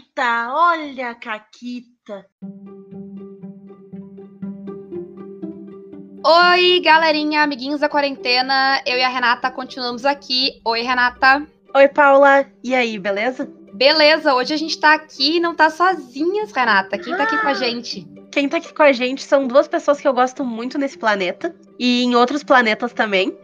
Caquita, olha a Caquita. Oi, galerinha, amiguinhos da quarentena. Eu e a Renata continuamos aqui. Oi, Renata. Oi, Paula. E aí, beleza? Beleza, hoje a gente tá aqui e não tá sozinhas, Renata. Quem tá aqui com a gente? Quem tá aqui com a gente são duas pessoas que eu gosto muito nesse planeta e em outros planetas também.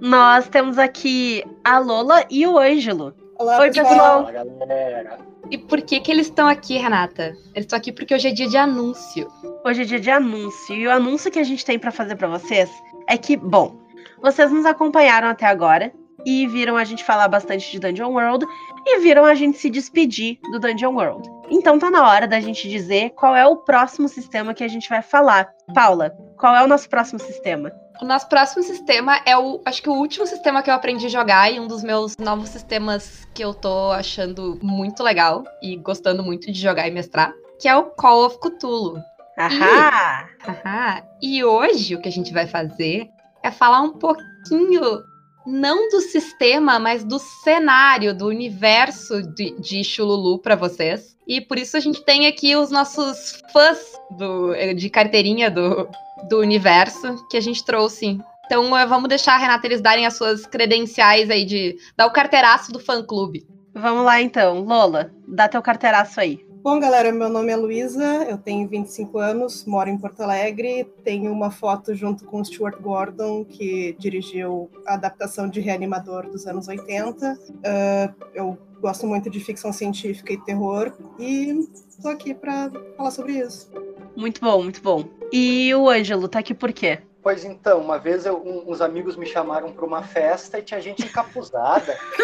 Nós temos aqui a Lola e o Ângelo. Olá, Oi, pessoal. Olá, galera. E por que que eles estão aqui, Renata? Eles estão aqui porque hoje é dia de anúncio. Hoje é dia de anúncio e o anúncio que a gente tem pra fazer pra vocês é que, bom, vocês nos acompanharam até agora e viram a gente falar bastante de Dungeon World e viram a gente se despedir do Dungeon World. Então tá na hora da gente dizer qual é o próximo sistema que a gente vai falar. Paula, qual é o nosso próximo sistema? O nosso próximo sistema é o, acho que o último sistema que eu aprendi a jogar e um dos meus novos sistemas que eu tô achando muito legal e gostando muito de jogar e mestrar, que é o Call of Cthulhu. Ahá! Haha. E hoje o que a gente vai fazer é falar um pouquinho, não do sistema, mas do cenário, do universo de, de Chululu para vocês. E por isso a gente tem aqui os nossos fãs do, de carteirinha do, do universo que a gente trouxe. Então eh, vamos deixar a Renata eles darem as suas credenciais aí de dar o carteiraço do fã clube. Vamos lá então, Lola, dá teu carteiraço aí. Bom, galera, meu nome é Luísa, eu tenho 25 anos, moro em Porto Alegre, tenho uma foto junto com o Stuart Gordon, que dirigiu a adaptação de Reanimador dos anos 80. Uh, eu gosto muito de ficção científica e terror, e tô aqui para falar sobre isso. Muito bom, muito bom. E o Ângelo tá aqui por quê? Pois então, uma vez eu, um, uns amigos me chamaram para uma festa e tinha gente encapuzada.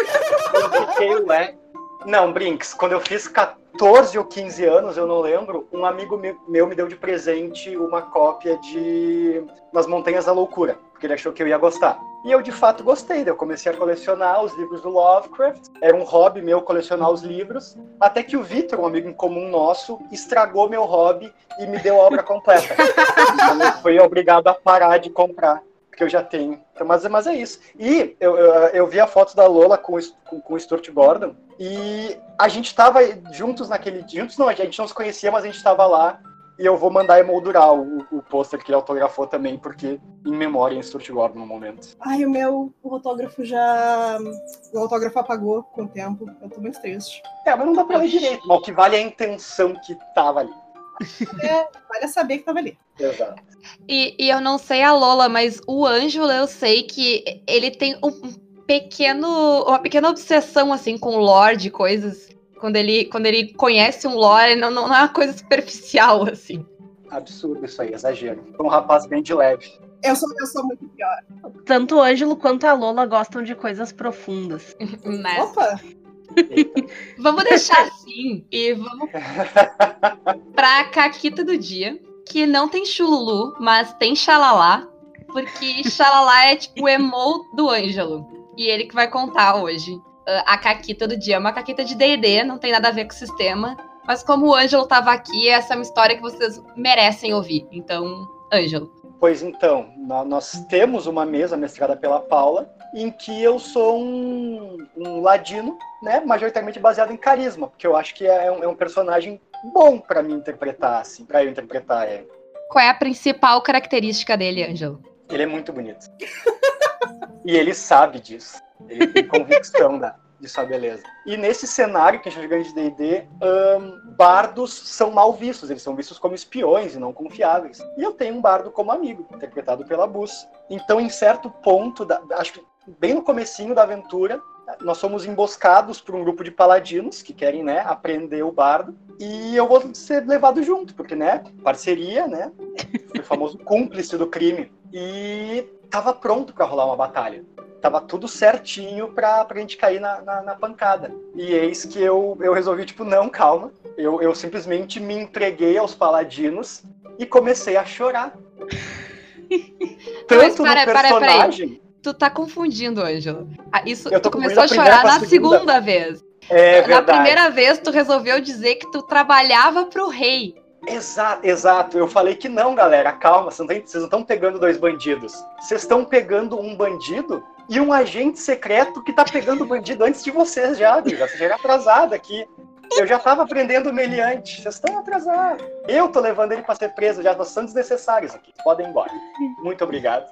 eu fiquei, ué. Não, Brinks, quando eu fiz 14 ou 15 anos, eu não lembro, um amigo meu me deu de presente uma cópia de Nas Montanhas da Loucura, porque ele achou que eu ia gostar. E eu de fato gostei, eu comecei a colecionar os livros do Lovecraft, era um hobby meu colecionar os livros, até que o Victor, um amigo em comum nosso, estragou meu hobby e me deu a obra completa. eu fui obrigado a parar de comprar que eu já tenho. Então, mas, mas é isso. E eu, eu, eu, vi a foto da Lola com, com, com o Stuart Gordon e a gente estava juntos naquele. Juntos não, a gente não se conhecia, mas a gente estava lá. E eu vou mandar emoldurar o, o pôster que ele autografou também, porque em memória em Stuart Gordon no momento. Ai, o meu o autógrafo já. O autógrafo apagou com o tempo. Eu tô muito triste. É, mas não dá pra ler direito. Mas o que vale é a intenção que tava ali. É, vale saber que tava ali. Exato. E, e eu não sei a Lola, mas o Ângelo eu sei que ele tem um pequeno, uma pequena obsessão assim com lore de coisas. Quando ele, quando ele conhece um lore, não, não é uma coisa superficial assim. Absurdo isso aí, exagero. Um rapaz bem de leve. Eu sou, eu sou muito pior. Tanto o Ângelo quanto a Lola gostam de coisas profundas. Né? Opa! Vamos deixar assim e vamos pra caquita do dia, que não tem chululu, mas tem xalalá, porque xalalá é tipo o emo do Ângelo. E ele que vai contar hoje uh, a caquita do dia. É uma caquita de D&D, não tem nada a ver com o sistema. Mas como o Ângelo tava aqui, essa é uma história que vocês merecem ouvir. Então, Ângelo. Pois então, nós temos uma mesa mestrada pela Paula, em que eu sou um, um ladino, né, majoritariamente baseado em carisma, porque eu acho que é um, é um personagem bom para mim interpretar, assim, para eu interpretar ele. Qual é a principal característica dele, Ângelo? Ele é muito bonito. e ele sabe disso. Ele tem convicção da, de sua beleza. E nesse cenário que a gente está jogando de D&D, um, bardos são mal vistos, eles são vistos como espiões e não confiáveis. E eu tenho um bardo como amigo, interpretado pela Bus. Então, em certo ponto, da, acho que bem no comecinho da aventura, nós somos emboscados por um grupo de paladinos que querem, né, aprender o bardo. E eu vou ser levado junto, porque, né, parceria, né, o famoso cúmplice do crime. E tava pronto para rolar uma batalha. Tava tudo certinho pra, pra gente cair na, na, na, pancada. E eis que eu, eu resolvi, tipo, não, calma. Eu, eu simplesmente me entreguei aos paladinos e comecei a chorar. Tanto Mas, para, no personagem... Para, para, tu tá confundindo, Ângelo. Ah, isso, tu começou a chorar na segunda, segunda vez. É, na primeira vez, tu resolveu dizer que tu trabalhava pro rei. Exato, exato. Eu falei que não, galera, calma, vocês não estão pegando dois bandidos. Vocês estão pegando um bandido e um agente secreto que tá pegando o bandido antes de vocês já, já chegaram atrasado aqui. Eu já tava aprendendo meliante. Vocês estão atrasados. Eu tô levando ele pra ser preso. Já são desnecessários aqui. Podem ir embora. Muito obrigado.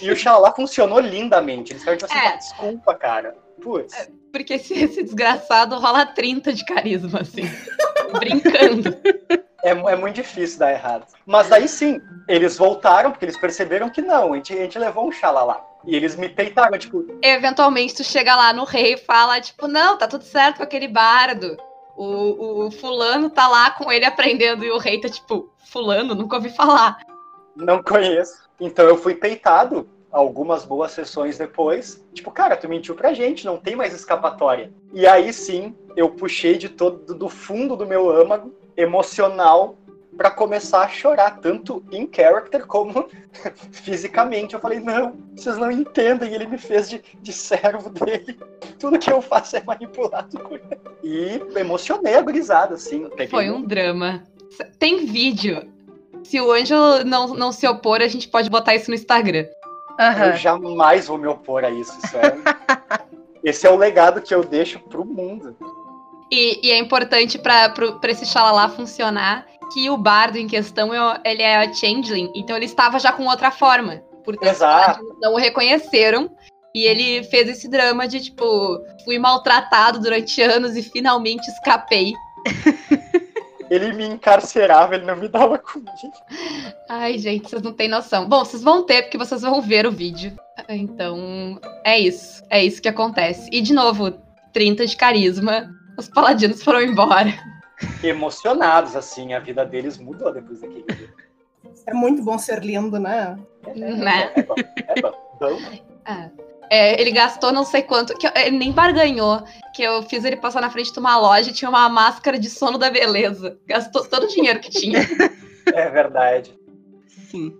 E o Xalá funcionou lindamente. Eles ficaram tipo assim, É. "Ah, desculpa, cara. Putz. Porque esse, esse desgraçado rola 30 de carisma, assim. brincando. É, é muito difícil dar errado. Mas daí sim, eles voltaram, porque eles perceberam que não, a gente, a gente levou um xalala. E eles me peitaram, tipo, Eventualmente tu chega lá no rei e fala, tipo, não, tá tudo certo com aquele bardo. O, o fulano tá lá com ele aprendendo e o rei tá tipo, fulano, nunca ouvi falar. não conheço. Então eu fui peitado algumas boas sessões depois. Tipo, cara, tu mentiu pra gente, não tem mais escapatória. E aí sim, eu puxei de todo do fundo do meu âmago emocional pra começar a chorar, tanto em character como fisicamente. Eu falei, não, vocês não entendem, ele me fez de, de servo dele. Tudo que eu faço é manipulado por ele. E emocionei a gurizada, assim. Peguei Foi um drama. Tem vídeo. Se o Ângelo não, não se opor, a gente pode botar isso no Instagram. Aham. Eu jamais vou me opor a isso, é... Esse é o legado que eu deixo pro mundo. E, e é importante pra esse xalalá funcionar que o bardo em questão, é- ele é changeling, então ele estava já com outra forma. Portanto, Exato. não o reconheceram. E ele fez esse drama de, tipo, fui maltratado durante anos e finalmente escapei. Ele me encarcerava, ele não me dava comida. Ai, gente, vocês não têm noção. Bom, vocês vão ter, porque vocês vão ver o vídeo. Então, é isso. É isso que acontece. E, de novo, 30 de carisma. Os paladinos foram embora. Emocionados, assim, a vida deles mudou depois daquele dia. É muito bom ser lindo, né? Né? É bom, é bom. Bom, É, ele gastou não sei quanto. Que eu- ele nem barganhou. Que eu fiz ele passar na frente de uma loja e tinha uma máscara de sono da beleza. Gastou todo o dinheiro que tinha. É verdade. Sim.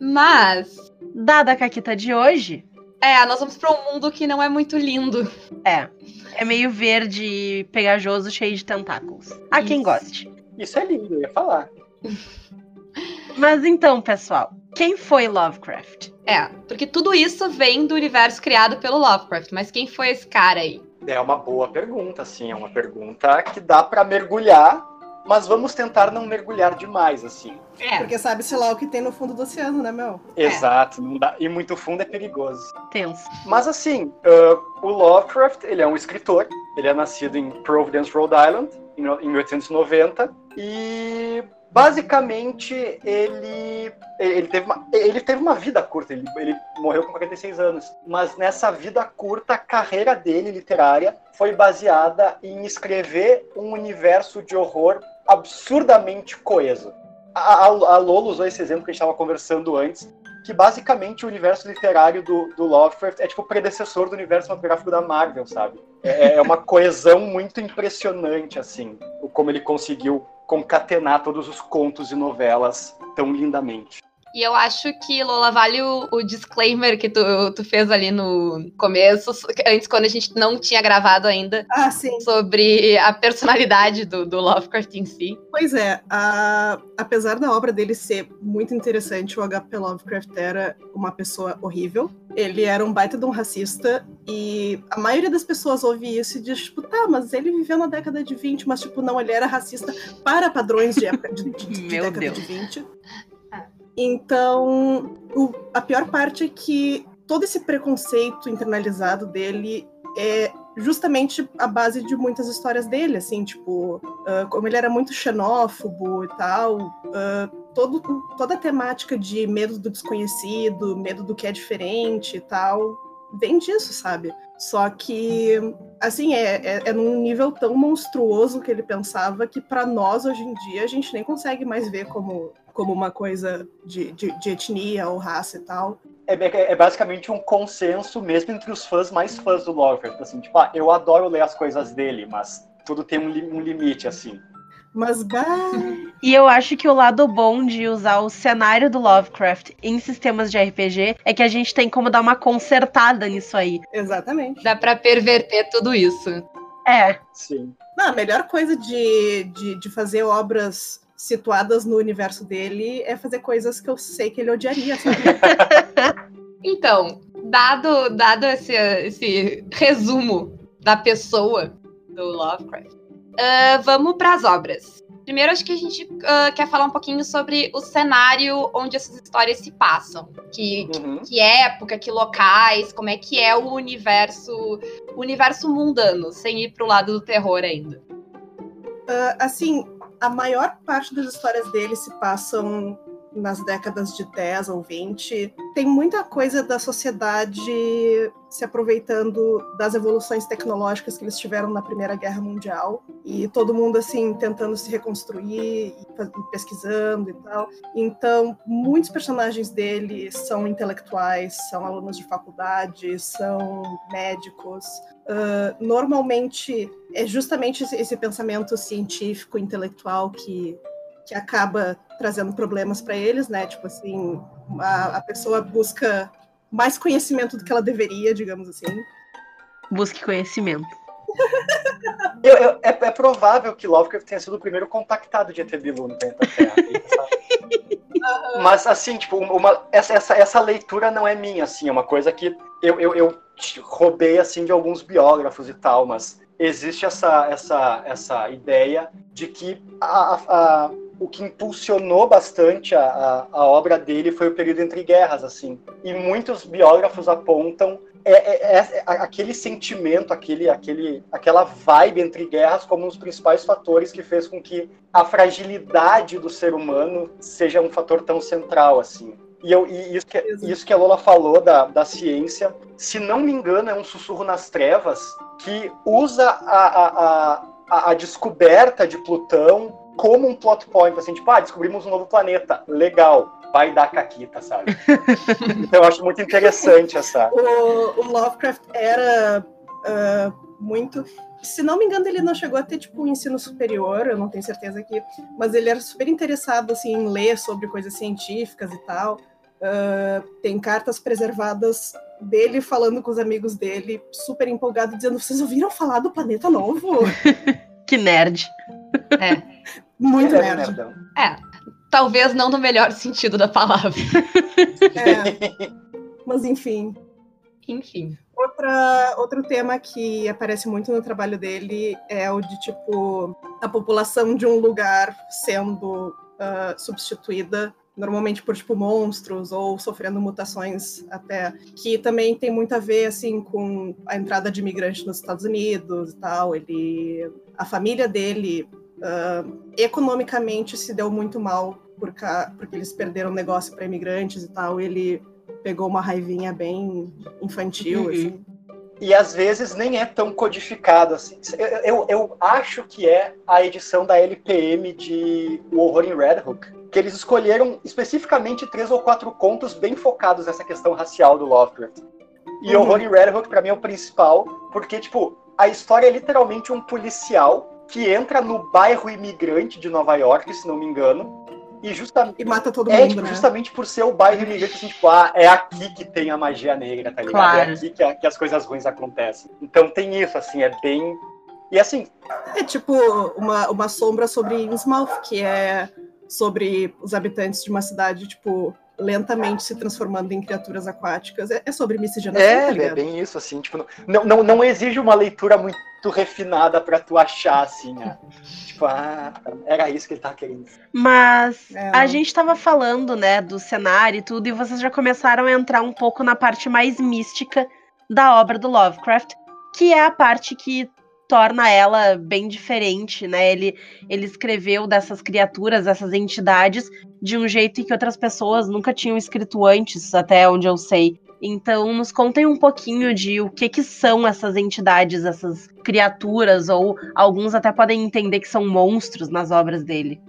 Mas, Dada a caquita de hoje, é, nós vamos pra um mundo que não é muito lindo. é. É meio verde, pegajoso, cheio de tentáculos. Há quem Isso. goste. Isso é lindo, eu ia falar. Mas então, pessoal, quem foi Lovecraft? É, porque tudo isso vem do universo criado pelo Lovecraft. Mas quem foi esse cara aí? É uma boa pergunta, assim, é uma pergunta que dá pra mergulhar, mas vamos tentar não mergulhar demais, assim. É. Porque sabe-se lá o que tem no fundo do oceano, né, meu? Exato, não dá. E muito fundo é perigoso. Tenso. Mas assim, ah, o Lovecraft, ele é um escritor, ele é nascido em Providence, Rhode Island, em em 1890, e basicamente ele ele teve uma, ele teve uma vida curta, ele, ele morreu com 46 anos, mas nessa vida curta a carreira dele literária foi baseada em escrever um universo de horror absurdamente coeso. A, a, a Lolo usou esse exemplo que a gente estava conversando antes, que basicamente o universo literário do, do Lovecraft é tipo o predecessor do universo cinematográfico da Marvel, sabe? É, é uma coesão muito impressionante, assim, como ele conseguiu concatenar todos os contos e novelas tão lindamente. E eu acho que, Lola, vale o, o disclaimer que tu, tu fez ali no começo, antes quando a gente não tinha gravado ainda, Ah, sim. sobre a personalidade do, do Lovecraft em si. Pois é, a- apesar da obra dele ser muito interessante, o H.P. Lovecraft era uma pessoa horrível. Ele era um baita de um racista e a maioria das pessoas ouve isso e diz, tipo, tá, mas ele viveu na década de 20, mas, tipo, não, ele era racista para padrões de, época, de, de- de Meu década Deus. de 20. Então, o- a pior parte é que todo esse preconceito internalizado dele é justamente a base de muitas histórias dele, assim, tipo, ah, como ele era muito xenófobo e tal, ah, todo, toda a temática de medo do desconhecido, medo do que é diferente e tal, vem disso, sabe? Só que, assim, é, é, é num nível tão monstruoso que ele pensava que pra nós, hoje em dia, a gente nem consegue mais ver como, como uma coisa de, de, de etnia ou raça e tal. É, é- é basicamente um consenso mesmo entre os fãs mais fãs do Lovecraft, assim, tipo, ah, eu adoro ler as coisas dele, mas tudo tem um, um limite, assim. Mas, bah, E eu acho que o lado bom de usar o cenário do Lovecraft em sistemas de RPG é que a gente tem como dar uma consertada nisso aí. exatamente. Dá pra perverter tudo isso. É, Sim. Não, a melhor coisa de, de, de fazer obras situadas no universo dele é fazer coisas que eu sei que ele odiaria, sabe? Então, dado, dado esse, esse resumo da pessoa do Lovecraft, Uh, vamos para as obras. Primeiro, acho que a gente uh, quer falar um pouquinho sobre o cenário onde essas histórias se passam. Que, uhum. que, que, época, que locais, como é que é o universo, o universo mundano, sem ir pro lado do terror ainda. Uh, assim, a maior parte das histórias dele se passam nas décadas de 10 ou 20. Tem muita coisa da sociedade se aproveitando das evoluções tecnológicas que eles tiveram na Primeira Guerra Mundial e todo mundo assim tentando se reconstruir pesquisando e tal. Então, muitos personagens dele são intelectuais, são alunos de faculdade, são médicos. Uh, normalmente é justamente esse pensamento científico, intelectual que que acaba trazendo problemas para eles, né? Tipo assim, a, a pessoa busca mais conhecimento do que ela deveria, digamos assim. Busque conhecimento. eu, eu, é, é, provável que Lovecraft tenha sido o primeiro contactado de ET Bilu no planeta Terra. Mas, assim, tipo, uma, essa, essa, essa leitura não é minha, assim, é uma coisa que eu, eu, eu roubei, assim, de alguns biógrafos e tal, mas existe essa, essa, essa ideia de que a, a o que impulsionou bastante a, a, a, obra dele foi o período entre guerras, assim. E muitos biógrafos apontam é, é, é, é aquele sentimento, aquele, aquele, aquela vibe entre guerras como um dos principais fatores que fez com que a fragilidade do ser humano seja um fator tão central, assim. E, eu, e isso, que, isso que a Lola falou da, da ciência, se não me engano, é um sussurro nas trevas que usa a, a, a, a descoberta de Plutão como um plot point, assim, tipo, ah, descobrimos um novo planeta, legal, vai dar caquita, sabe? então eu acho muito interessante essa. O, o Lovecraft era uh, muito. Se não me engano, ele não chegou a ter tipo um ensino superior, eu não tenho certeza aqui, mas ele era super interessado assim, em ler sobre coisas científicas e tal. Uh, tem cartas preservadas dele falando com os amigos dele, super empolgado, dizendo: Vocês ouviram falar do planeta novo? que nerd. É. Muito é, nerd. Nerdão. É, talvez não no melhor sentido da palavra. É. Mas enfim. Enfim. Outra, outro tema que aparece muito no trabalho dele é o de tipo a população de um lugar sendo uh, substituída normalmente por tipo monstros ou sofrendo mutações até que também tem muito a ver assim com a entrada de imigrantes nos Estados Unidos e tal ele a família dele uh, economicamente se deu muito mal por cá, porque eles perderam negócio para imigrantes e tal. ele pegou uma raivinha bem infantil, uhum. assim. E às vezes nem é tão codificado assim. Eu, eu, eu, acho que é a edição da LPM de O Horror em Red Hook, que eles escolheram especificamente três ou quatro contos bem focados nessa questão racial do Lovecraft. E uhum. Horror em Red Hook, pra mim, é o principal, porque, tipo, a história é literalmente um policial que entra no bairro imigrante de Nova York, se não me engano, e justamente e mata todo é, mundo, tipo, né? justamente por ser o bairro imigrante, assim, tipo, ah, é aqui que tem a magia negra, tá ligado? É claro. É aqui que, que, as coisas ruins acontecem. Então tem isso, assim, é bem. E assim. É tipo uma, uma sombra sobre Innsmouth, que é sobre os habitantes de uma cidade, tipo, lentamente se transformando em criaturas aquáticas. É, é sobre miscigenação, É, tá é bem isso, assim, tipo, não, não, não exige uma leitura muito refinada para tu achar, assim, né? tipo, ah, era isso que ele tava querendo. Mas é. a gente tava falando, né, do cenário e tudo, e vocês já começaram a entrar um pouco na parte mais mística da obra do Lovecraft, que é a parte que torna ela bem diferente, né? Ele, ele escreveu dessas criaturas, dessas entidades, de um jeito que outras pessoas nunca tinham escrito antes, até onde eu sei. Então, nos contem um pouquinho de o que, que são essas entidades, essas criaturas, ou alguns até podem entender que são monstros nas obras dele.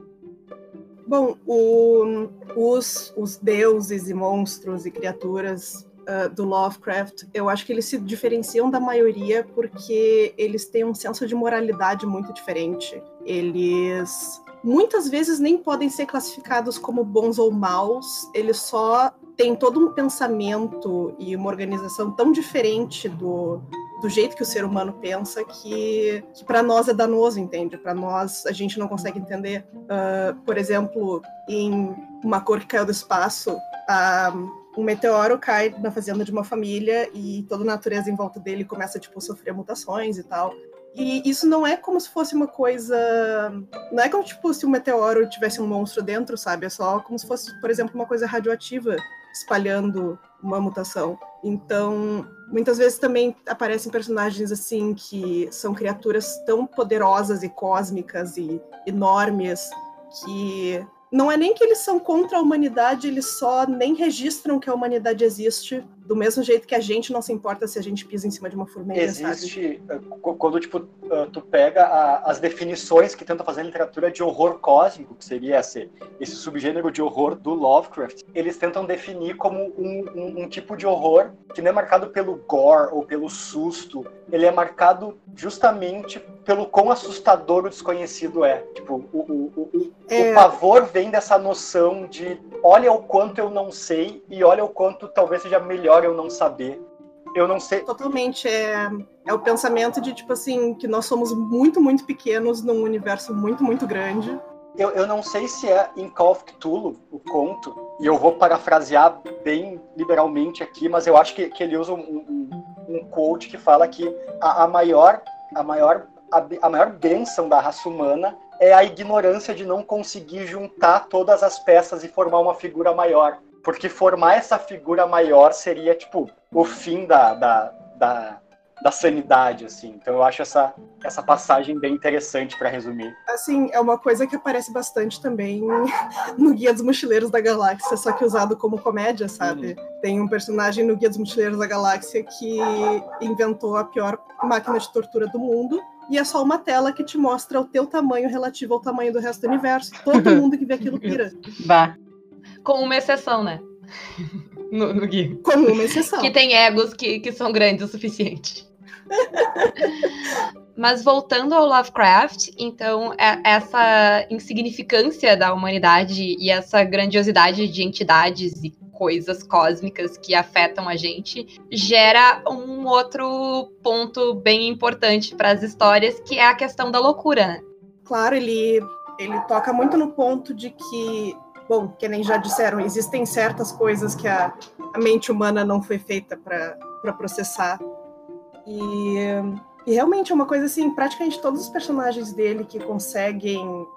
Bom, o, os, os deuses e monstros e criaturas uh, do Lovecraft, eu acho que eles se diferenciam da maioria porque eles têm um senso de moralidade muito diferente. Eles muitas vezes nem podem ser classificados como bons ou maus, eles só têm todo um pensamento e uma organização tão diferente do, do jeito que o ser humano pensa que, que para nós é danoso, entende? Para nós a gente não consegue entender. Uh, por exemplo, em Uma Cor que Caiu do Espaço, a, um meteoro cai na fazenda de uma família e toda a natureza em volta dele começa tipo a sofrer mutações e tal. E isso não é como se fosse uma coisa. Não é como tipo, se um meteoro tivesse um monstro dentro, sabe? É só como se fosse, por exemplo, uma coisa radioativa espalhando uma mutação. Então, muitas vezes também aparecem personagens assim que são criaturas tão poderosas e cósmicas e enormes que não é nem que eles são contra a humanidade, eles só nem registram que a humanidade existe, do mesmo jeito que a gente não se importa se a gente pisa em cima de uma formiga, Existe, sabe? Eh, quando tipo, eh, tu pega a, as definições que tenta fazer a literatura de horror cósmico, que seria esse, esse subgênero de horror do Lovecraft, eles tentam definir como um, um, um tipo de horror que não é marcado pelo gore ou pelo susto, ele é marcado justamente pelo quão assustador o desconhecido é. Tipo, o, o, o, é... o pavor vem dessa noção de olha o quanto eu não sei e olha o quanto talvez seja melhor eu não saber. Eu não sei. Totalmente. É, é o pensamento de, tipo assim, que nós somos muito, muito pequenos num universo muito, muito grande. Eu, eu não sei se é em Call of Cthulhu o conto, e eu vou parafrasear bem liberalmente aqui, mas eu acho que, que ele usa um, um, um quote que fala que a, a maior, a maior, a, a maior bênção da raça humana é a ignorância de não conseguir juntar todas as peças e formar uma figura maior. Porque formar essa figura maior seria, tipo, o fim da, da, da, da sanidade, assim. Então eu acho essa, essa passagem bem interessante para resumir. Assim, é uma coisa que aparece bastante também no Guia dos Mochileiros da Galáxia, só que usado como comédia, sabe? Uhum. Tem um personagem no Guia dos Mochileiros da Galáxia que inventou a pior máquina de tortura do mundo. E é só uma tela que te mostra o teu tamanho relativo ao tamanho do resto do universo. Todo mundo que vê aquilo pira. Bah. Com uma exceção, né? No, no guia. Com uma exceção. Que tem egos que, que são grandes o suficiente. Mas voltando ao Lovecraft, então é, essa insignificância da humanidade e essa grandiosidade de entidades e coisas cósmicas que afetam a gente gera um outro ponto bem importante para as histórias, que é a questão da loucura. Né? Claro, ele ele toca muito no ponto de que bom, que nem já disseram, existem certas coisas que a, a mente humana não foi feita para processar. E, e realmente é uma coisa assim, praticamente todos os personagens dele que conseguem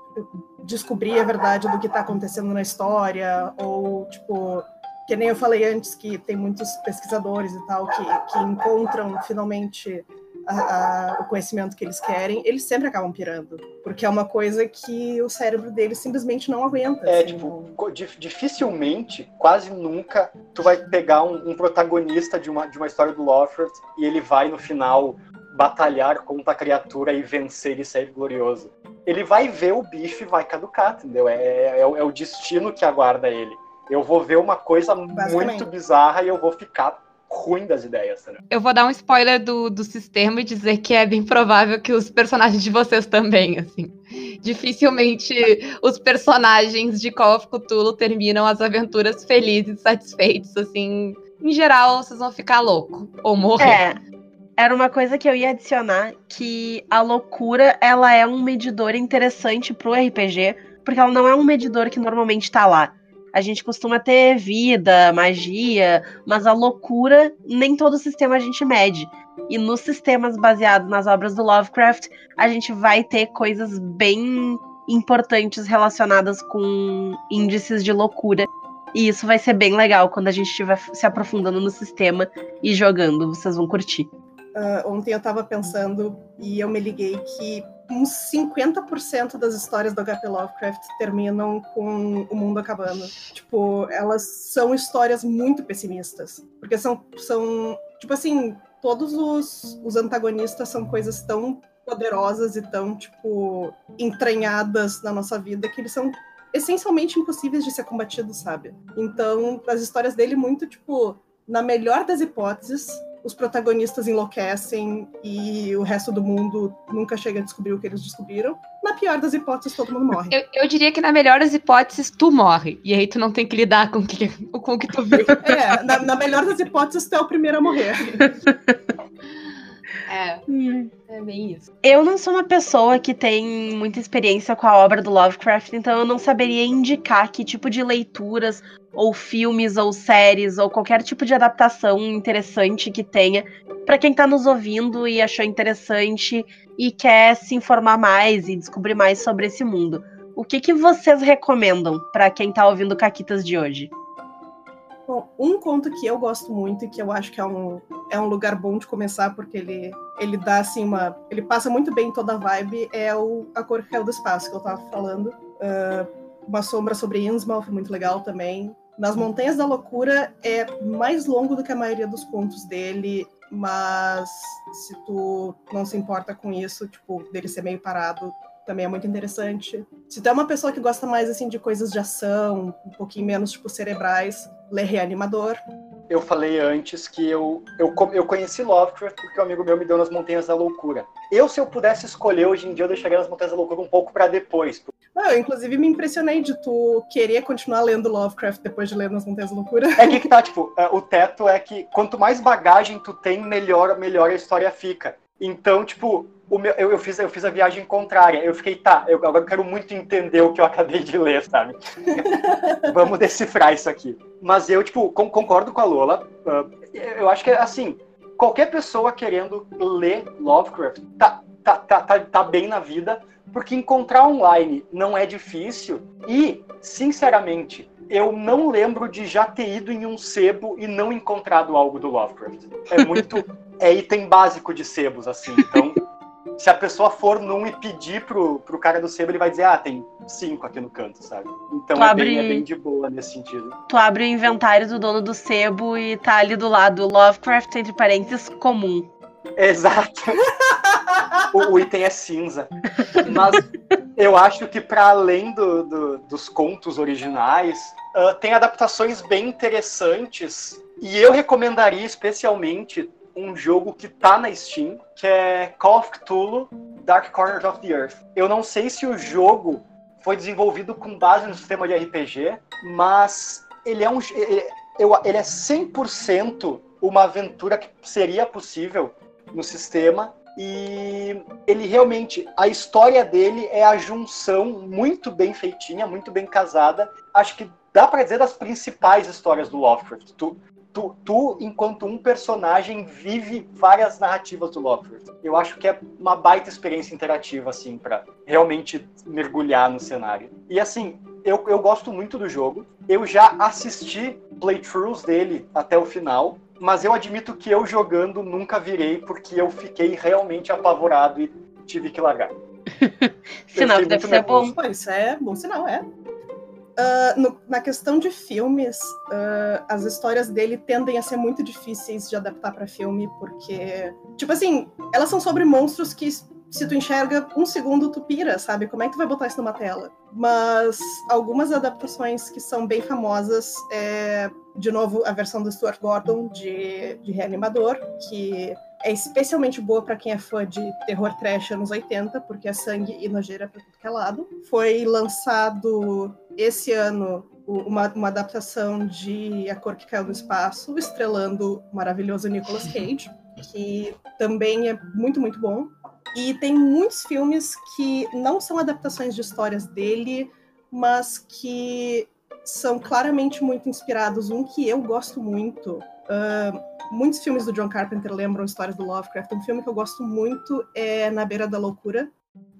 descobrir a verdade do que está acontecendo na história, ou tipo, que nem eu falei antes, que tem muitos pesquisadores e tal que, que encontram finalmente a, a, o conhecimento que eles querem, eles sempre acabam pirando. Porque é uma coisa que o cérebro deles simplesmente não aguenta. É, assim, tipo, dificilmente, quase nunca, tu vai pegar um, um, protagonista de uma, de uma história do Lovecraft e ele vai, no final, batalhar contra a criatura e vencer e sair glorioso. Ele vai ver o bicho e vai caducar, entendeu? É, é, é o destino que aguarda ele. Eu vou ver uma coisa muito bizarra e eu vou ficar ruim das ideias. Né? Eu vou dar um spoiler do, do sistema e dizer que é bem provável que os personagens de vocês também, assim. Dificilmente os personagens de Call of Cthulhu terminam as aventuras felizes, satisfeitos, assim. Em geral, vocês vão ficar louco ou morrer. É. Era uma coisa que eu ia adicionar que a loucura, ela é um medidor interessante pro RPG, porque ela não é um medidor que normalmente tá lá a gente costuma ter vida, magia, mas a loucura, nem todo sistema a gente mede. E nos sistemas baseados nas obras do Lovecraft, a gente vai ter coisas bem importantes relacionadas com índices de loucura. E isso vai ser bem legal quando a gente estiver se aprofundando no sistema e jogando. Vocês vão curtir. Uh, ontem eu estava pensando e eu me liguei que uns 50% das histórias do HP Lovecraft terminam com o mundo acabando. Tipo, elas são histórias muito pessimistas. Porque são, são tipo assim, todos os, os antagonistas são coisas tão poderosas e tão, tipo, entranhadas na nossa vida que eles são essencialmente impossíveis de ser combatidos, sabe? Então, as histórias dele, muito, tipo, na melhor das hipóteses, os protagonistas enlouquecem e o resto do mundo nunca chega a descobrir o que eles descobriram. Na pior das hipóteses, todo mundo morre. Eu, eu diria que na melhor das hipóteses, tu morre. E aí tu não tem que lidar com o que, com o que tu viu. É, na, na melhor das hipóteses, tu é o primeiro a morrer. É, é bem isso. Eu não sou uma pessoa que tem muita experiência com a obra do Lovecraft, então eu não saberia indicar que tipo de leituras ou filmes, ou séries, ou qualquer tipo de adaptação interessante que tenha, para quem tá nos ouvindo e achou interessante e quer se informar mais e descobrir mais sobre esse mundo. O que, que vocês recomendam para quem tá ouvindo Caquitas de hoje? Bom, um conto que eu gosto muito e que eu acho que é um, é um lugar bom de começar, porque ele, ele dá assim uma. Ele passa muito bem toda a vibe, é o A Cor Caiu do Espaço, que eu tava falando. Uh, uma sombra sobre Innsmouth, muito legal também. Nas Montanhas da Loucura é mais longo do que a maioria dos contos dele, mas se tu não se importa com isso, tipo, dele ser meio parado, também é muito interessante. Se tu é uma pessoa que gosta mais assim de coisas de ação, um pouquinho menos tipo cerebrais, lê Reanimador. Eu falei antes que eu, eu, eu conheci Lovecraft porque um amigo meu me deu nas Montanhas da Loucura. Eu, se eu pudesse escolher hoje em dia, eu deixaria nas Montanhas da Loucura um pouco para depois. Não, eu inclusive me impressionei de tu querer continuar lendo Lovecraft depois de ler nas Montanhas da Loucura. É que, que tá, tipo, é, o teto é que quanto mais bagagem tu tem, melhor, melhor a história fica. Então, tipo, meu, eu, eu, fiz, eu fiz a viagem contrária. Eu fiquei, tá, eu agora quero muito entender o que eu acabei de ler, sabe? Vamos decifrar isso aqui. Mas eu, tipo, com, concordo com a Lola. Uh, eu acho que, assim, qualquer pessoa querendo ler Lovecraft tá, tá, tá, tá, tá bem na vida, porque encontrar online não é difícil. E, sinceramente, eu não lembro de já ter ido em um sebo e não encontrado algo do Lovecraft. É muito. é item básico de sebos, assim. Então, se a pessoa for num e pedir pro, pro cara do sebo, ele vai dizer, ah, tem cinco aqui no canto, sabe? Então é, abre... bem, é, bem, de boa nesse sentido. Tu abre o inventário do dono do sebo e tá ali do lado Lovecraft, entre parênteses, comum. Exato. o, o, item é cinza. Mas eu acho que para além do, do, dos contos originais, uh, tem adaptações bem interessantes. E eu recomendaria especialmente um jogo que tá na Steam, que é Call of Cthulhu Dark Corners of the Earth. Eu não sei se o jogo foi desenvolvido com base no sistema de RPG, mas ele é um ele, ele é 100% uma aventura que seria possível no sistema e ele realmente a história dele é a junção muito bem feitinha, muito bem casada. Acho que dá para dizer das principais histórias do Lovecraft. Tu, tu, tu, enquanto um personagem, vive várias narrativas do Lovecraft. Eu acho que é uma baita experiência interativa, assim, para realmente mergulhar no cenário. E assim, eu, eu gosto muito do jogo. Eu já assisti playthroughs dele até o final, mas eu admito que eu jogando nunca virei, porque eu fiquei realmente apavorado e tive que largar. sinal que deve ser bom. Pô, isso é bom sinal, é. Uh, no, na questão de filmes, uh, as histórias dele tendem a ser muito difíceis de adaptar para filme, porque, tipo assim, elas são sobre monstros que, se tu enxerga um segundo, tu pira, sabe? Como é que tu vai botar isso numa tela? Mas algumas adaptações que são bem famosas, é, de novo, a versão do Stuart Gordon de, de Reanimador, que é especialmente boa para quem é fã de terror trash anos 80, porque é sangue e nojeira para tudo que é lado. Foi lançado esse ano uma, uma, adaptação de A Cor que Caiu no Espaço, estrelando o maravilhoso Nicolas Cage, que também é muito, muito bom. E tem muitos filmes que não são adaptações de histórias dele, mas que são claramente muito inspirados. Um que eu gosto muito. Uh, muitos filmes do John Carpenter lembram histórias do Lovecraft. Um filme que eu gosto muito é Na Beira da Loucura.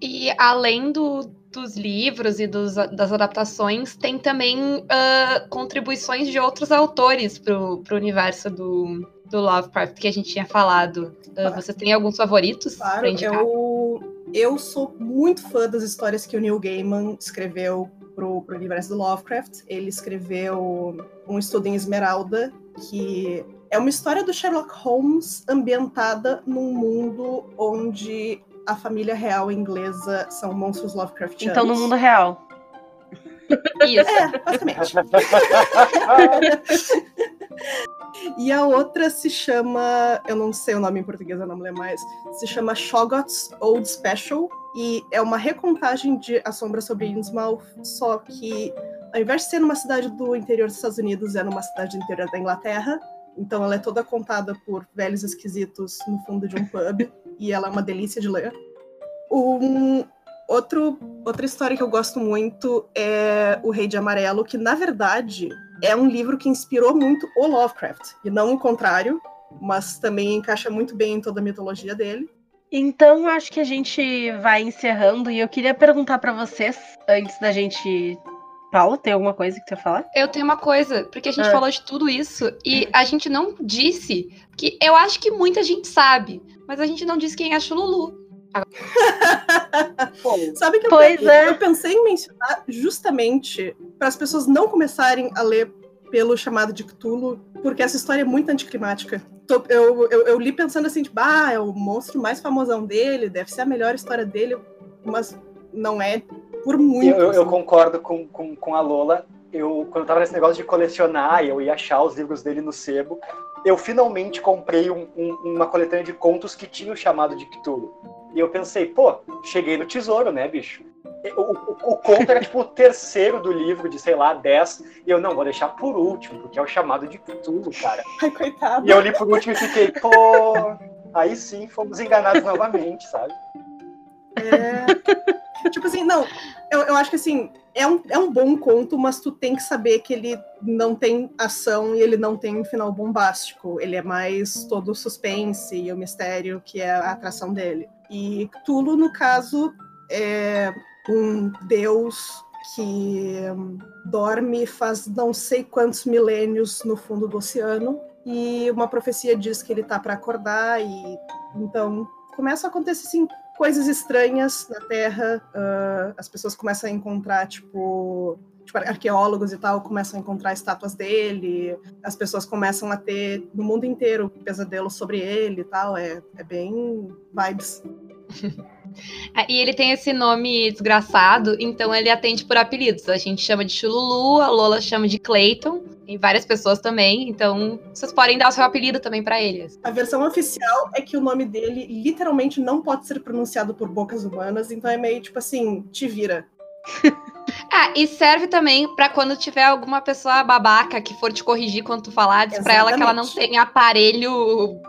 E além do, dos livros e dos, das adaptações, tem também uh, contribuições de outros autores para o universo do, do Lovecraft que a gente tinha falado. Uh, Você tem alguns favoritos? Claro, eu, eu sou muito fã das histórias que o Neil Gaiman escreveu para o universo do Lovecraft. Ele escreveu um estudo em Esmeralda, que é uma história do Sherlock Holmes ambientada num mundo onde a família real inglesa são monstros Lovecraftianos. Então, no mundo real. Isso. É, basicamente. e a outra se chama, eu não sei o nome em português, eu não me lembro mais, se chama Shoggoth's Old Special, e é uma recontagem de A Sombra sobre Innsmouth, só que ao invés de ser numa cidade do interior dos Estados Unidos, é numa cidade do interior da Inglaterra, então ela é toda contada por velhos esquisitos no fundo de um pub e ela é uma delícia de ler. Um, outro, outra história que eu gosto muito é O Rei de Amarelo, que na verdade é um livro que inspirou muito o Lovecraft, e não o contrário, mas também encaixa muito bem em toda a mitologia dele. Então, acho que a gente vai encerrando e eu queria perguntar para vocês, antes da gente. Paulo, tem alguma coisa que você ia falar? Eu tenho uma coisa, porque a gente Ah. falou de tudo isso e a gente não disse que eu acho que muita gente sabe, mas a gente não disse quem é Chululu. Sabe que eu, Pois eu- é. eu pensei em mencionar justamente para as pessoas não começarem a ler pelo chamado de Cthulhu, porque essa história é muito anticlimática. Tô- eu, eu, eu li pensando assim, tipo, ah, é o monstro mais famosão dele, deve ser a melhor história dele, mas não é por muito. Eu, eu- eu assim. concordo com, com, com a Lola. Eu, quando eu tava nesse negócio de colecionar, eu ia achar os livros dele no sebo. Eu finalmente comprei um- um- uma coletânea de contos que tinha o chamado de Cthulhu. E eu pensei, pô, cheguei no tesouro, né, bicho? O, o- o conto era tipo o terceiro do livro, de sei lá, 10. E eu, não, vou deixar por último, porque é o chamado de Cthulhu, cara. Ai, coitado. E eu li por último e fiquei, pô, aí sim fomos enganados novamente, sabe? É... tipo assim, não, eu, eu acho que assim, é um, é um bom conto, mas tu tem que saber que ele não tem ação e ele não tem um final bombástico. Ele é mais todo o suspense e o mistério que é a atração dele. E Cthulhu, no caso, é um deus que hum, dorme faz não sei quantos milênios no fundo do oceano e uma profecia diz que ele tá para acordar e então começa a acontecer assim coisas estranhas na Terra. ah, as pessoas começam a encontrar, tipo, tipo, arqueólogos e tal, começam a encontrar estátuas dele. As pessoas começam a ter, no mundo inteiro, pesadelos sobre ele e tal. É, é bem vibes. Ah, E ele tem esse nome desgraçado, então ele atende por apelidos. A gente chama de Chululu, a Lola chama de Clayton, e várias pessoas também. Então, vocês podem dar o seu apelido também pra eles. A versão oficial é que o nome dele literalmente não pode ser pronunciado por bocas humanas, então é meio tipo assim, te vira. Ah, e serve também pra quando tiver alguma pessoa babaca que for te corrigir quando tu falar, diz pra ela que ela não tem aparelho.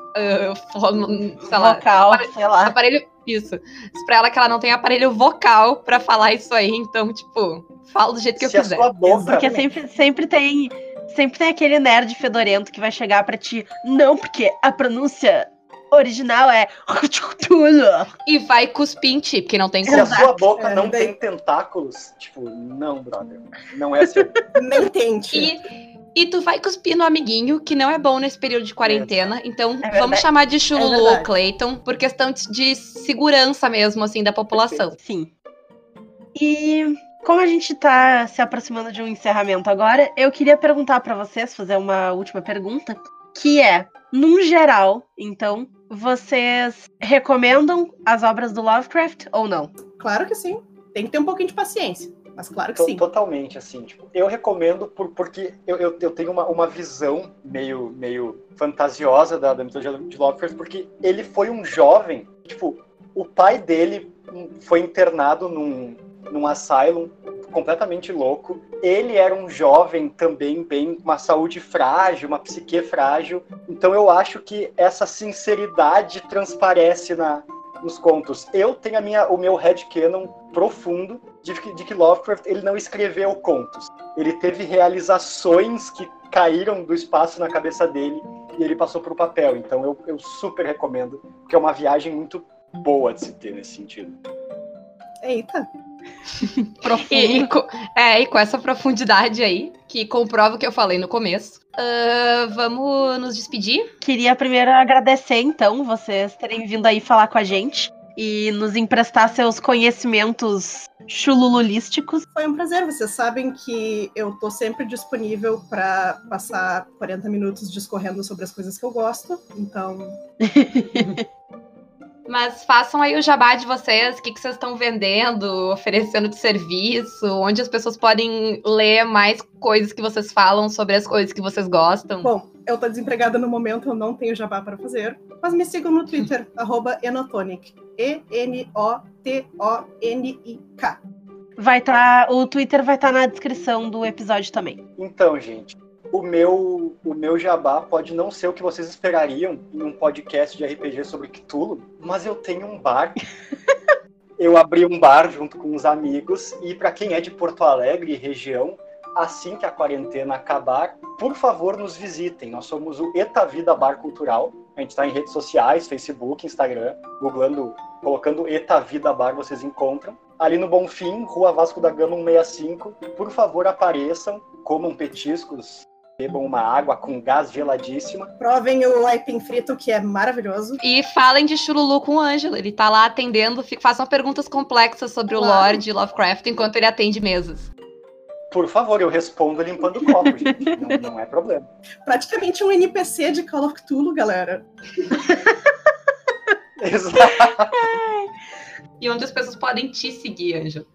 fo- sei lá. Vocal, sei lá. Aparelho. Isso. Diz pra ela que ela não tem aparelho vocal pra falar isso aí. Então, tipo, fala do jeito que Se eu a quiser. sua boca Porque sempre, sempre tem. Sempre tem aquele nerd fedorento que vai chegar pra ti. Não, porque a pronúncia original é. E vai cuspir em ti, porque não tem Se como. a sua boca É, não tem tentáculos, tipo, não, brother. Não é seu. Nem tente. E, e tu vai cuspir no amiguinho, que não é bom nesse período de quarentena. Então, verdade. vamos chamar de É Chululu verdade. Clayton, por questão de- de segurança mesmo, assim, da população. Sim. E como a gente tá se aproximando de um encerramento agora, eu queria perguntar pra vocês, fazer uma última pergunta, que é, num geral, então, vocês recomendam as obras do Lovecraft ou não? Claro que sim. Tem que ter um pouquinho de paciência. Mas claro que To- sim. Totalmente, assim, tipo, eu recomendo por, porque eu, eu, eu tenho uma, uma visão meio, meio fantasiosa da, da mitologia de Lovecraft, porque ele foi um jovem, tipo, o pai dele foi internado num, num asylum completamente louco. Ele era um jovem também, bem, uma saúde frágil, uma psique frágil. Então eu acho que essa sinceridade transparece na, nos contos. Eu tenho a minha, o meu headcanon profundo de que, de que Lovecraft ele não escreveu contos. Ele teve realizações que caíram do espaço na cabeça dele e ele passou para o papel. Então eu, eu super recomendo, porque é uma viagem muito boa de se ter nesse sentido. Eita. E, e é, e com essa profundidade aí, que comprova o que eu falei no começo, ah, vamos nos despedir? Queria primeiro agradecer, então, vocês terem vindo aí falar com a gente e nos emprestar seus conhecimentos chulululísticos. Foi um prazer. Vocês sabem que eu tô sempre disponível para passar 40 minutos discorrendo sobre as coisas que eu gosto. Então, Mas façam aí o jabá de vocês, o que, que vocês estão vendendo, oferecendo de serviço, onde as pessoas podem ler mais coisas que vocês falam sobre as coisas que vocês gostam. bom, eu tô desempregada no momento, eu não tenho jabá para fazer. Mas me sigam no Twitter, arroba Enotonic. E-N-O-T-O-N-I-K. Vai estar. o Twitter vai estar na descrição do episódio também. Então, gente, o meu, o meu jabá pode não ser o que vocês esperariam em um podcast de RPG sobre Cthulhu, mas eu tenho um bar. eu abri um bar junto com uns amigos e para quem é de Porto Alegre e região, assim que a quarentena acabar, por favor, nos visitem. Nós somos o Eta Vida Bar Cultural. A gente está em redes sociais, Facebook, Instagram, googlando, colocando Eta Vida Bar, vocês encontram. Ali no Bonfim, Rua Vasco da Gama 165. Por favor, apareçam, comam petiscos, bebam uma água com gás geladíssima. Provem o aipim frito, que é maravilhoso. E falem de Chululu com o Ângelo. Ele tá lá atendendo, façam perguntas complexas sobre o Claro. Lorde Lovecraft enquanto ele atende mesas. Por favor, eu respondo limpando o copo, gente. Não, não é problema. Praticamente um NPC de Call of Cthulhu, galera. Exato. E onde as pessoas podem te seguir, Ângelo.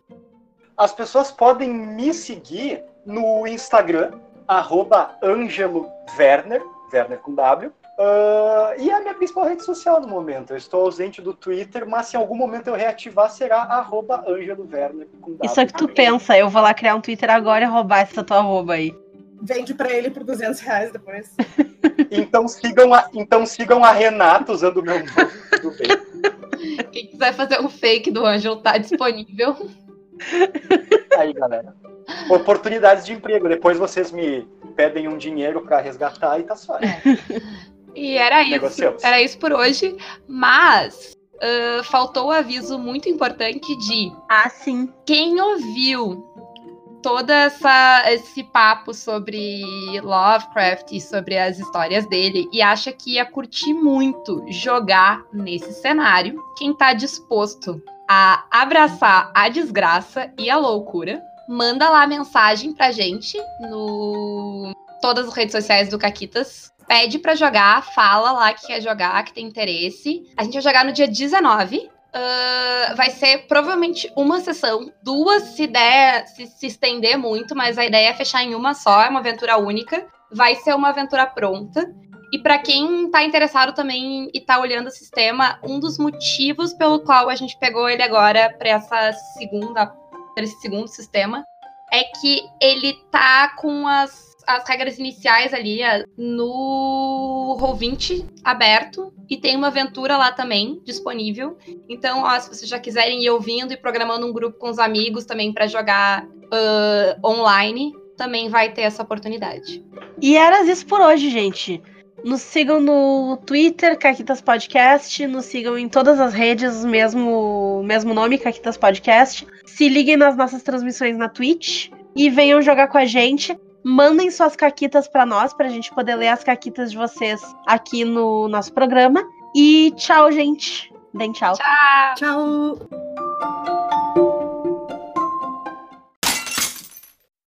As pessoas podem me seguir no Instagram, arroba Angelo Werner, Werner com W. Ah, e é a minha principal rede social no momento. Eu estou ausente do Twitter, mas se em algum momento eu reativar, será arroba Angelo Werner com W. Isso é que tu pensa. Eu vou lá criar um Twitter agora e roubar essa tua arroba aí. Vende pra ele por 200 reais depois. Então sigam a, então sigam a Renata usando o meu nome. Tudo bem. Quem quiser fazer um fake do Ângelo tá disponível. Aí, galera. Oportunidades de emprego. Depois vocês me pedem um dinheiro para resgatar e tá só. E era isso. Negociamos. Era isso por hoje. Mas ah, faltou o aviso muito importante de Ah, sim. quem ouviu todo essa, esse papo sobre Lovecraft e sobre as histórias dele e acha que ia curtir muito jogar nesse cenário, quem tá disposto a abraçar a desgraça e a loucura, manda lá mensagem pra gente no todas as redes sociais do Caquitas. Pede pra jogar, fala lá que quer jogar, que tem interesse. A gente vai jogar no dia 19, Uh, vai ser provavelmente uma sessão, duas se der, se, se estender muito, mas a ideia é fechar em uma só, é uma aventura única. Vai ser uma aventura pronta. E para quem tá interessado também e tá olhando o sistema, um dos motivos pelo qual a gente pegou ele agora para essa segunda, pra esse segundo sistema é que ele tá com as, as regras iniciais ali no Roll20 aberto e tem uma aventura lá também disponível. Então, ó, se vocês já quiserem ir ouvindo e programando um grupo com os amigos também para jogar ah, online, também vai ter essa oportunidade. E era isso por hoje, gente. Nos sigam no Twitter, Caquitas Podcast. Nos sigam em todas as redes, mesmo, mesmo nome, Caquitas Podcast. Se liguem nas nossas transmissões na Twitch e venham jogar com a gente. Mandem suas caquitas pra nós, pra gente poder ler as caquitas de vocês aqui no nosso programa. E tchau, gente. Deem tchau. Tchau! Tchau!